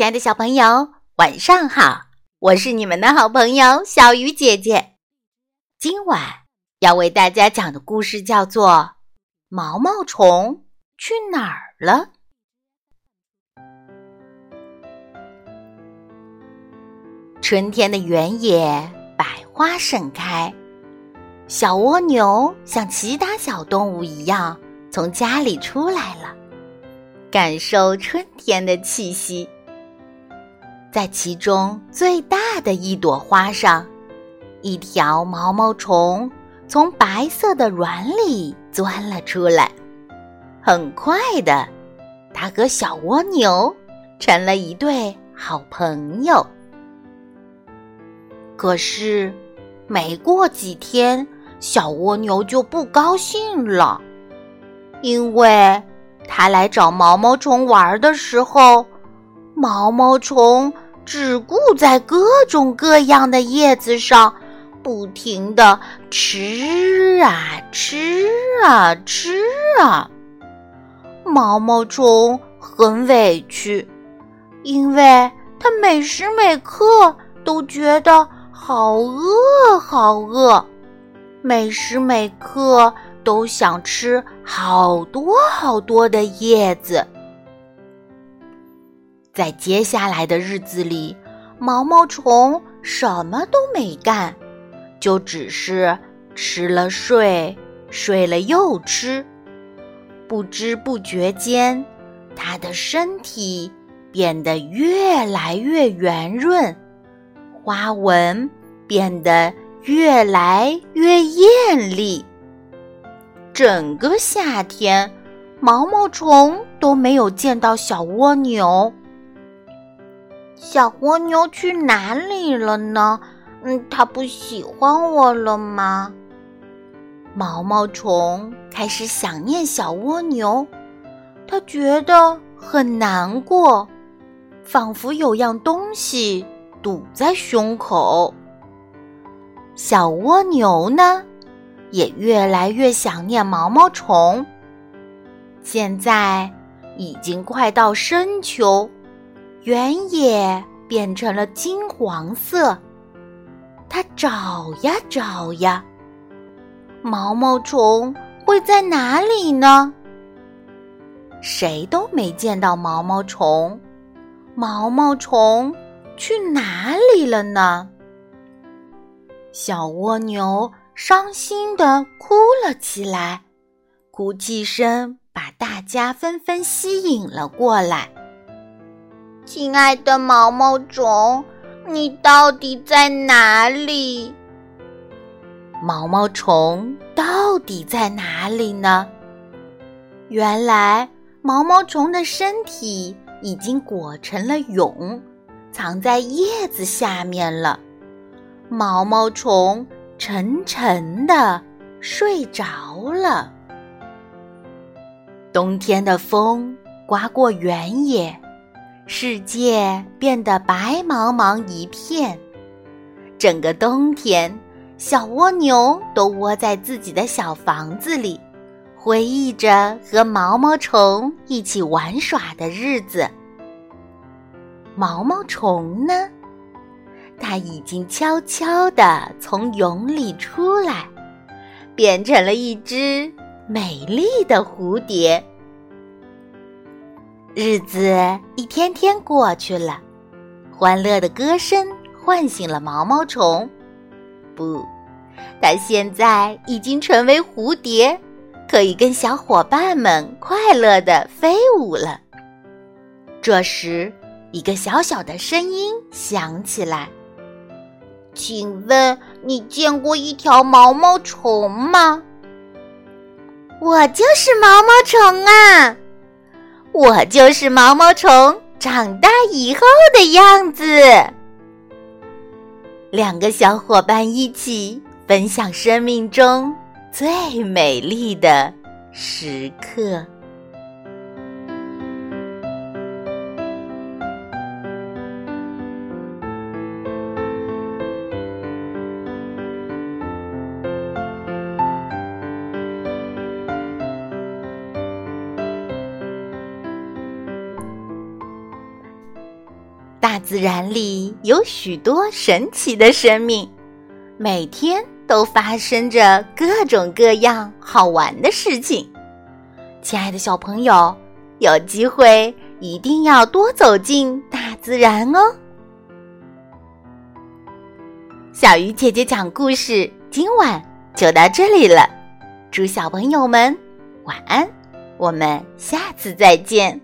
亲爱的小朋友，晚上好！我是你们的好朋友小鱼姐姐。今晚要为大家讲的故事叫做《毛毛虫去哪儿了》。春天的原野，百花盛开。小蜗牛像其他小动物一样，从家里出来了，感受春天的气息。在其中最大的一朵花上，一条毛毛虫从白色的卵里钻了出来。很快的，它和小蜗牛成了一对好朋友。可是，没过几天，小蜗牛就不高兴了，因为它来找毛毛虫玩的时候。毛毛虫只顾在各种各样的叶子上不停的吃啊吃啊吃啊。毛毛虫很委屈，因为它每时每刻都觉得好饿好饿，每时每刻都想吃好多好多的叶子。在接下来的日子里，毛毛虫什么都没干，就只是吃了睡，睡了又吃。不知不觉间，它的身体变得越来越圆润，花纹变得越来越艳丽。整个夏天，毛毛虫都没有见到小蜗牛。小蜗牛去哪里了呢？嗯，它不喜欢我了吗？毛毛虫开始想念小蜗牛，它觉得很难过，仿佛有样东西堵在胸口。小蜗牛呢，也越来越想念毛毛虫。现在已经快到深秋。原野变成了金黄色，它找呀找呀，毛毛虫会在哪里呢？谁都没见到毛毛虫，毛毛虫去哪里了呢？小蜗牛伤心的哭了起来，哭泣声把大家纷纷吸引了过来。亲爱的毛毛虫，你到底在哪里？毛毛虫到底在哪里呢？原来毛毛虫的身体已经裹成了蛹，藏在叶子下面了。毛毛虫沉沉的睡着了。冬天的风刮过原野。世界变得白茫茫一片，整个冬天，小蜗牛都窝在自己的小房子里，回忆着和毛毛虫一起玩耍的日子。毛毛虫呢？它已经悄悄地从蛹里出来，变成了一只美丽的蝴蝶。日子一天天过去了，欢乐的歌声唤醒了毛毛虫。不，它现在已经成为蝴蝶，可以跟小伙伴们快乐的飞舞了。这时，一个小小的声音响起来：“请问你见过一条毛毛虫吗？”“我就是毛毛虫啊！”我就是毛毛虫长大以后的样子。两个小伙伴一起分享生命中最美丽的时刻。大自然里有许多神奇的生命，每天都发生着各种各样好玩的事情。亲爱的小朋友，有机会一定要多走进大自然哦。小鱼姐姐讲故事，今晚就到这里了。祝小朋友们晚安，我们下次再见。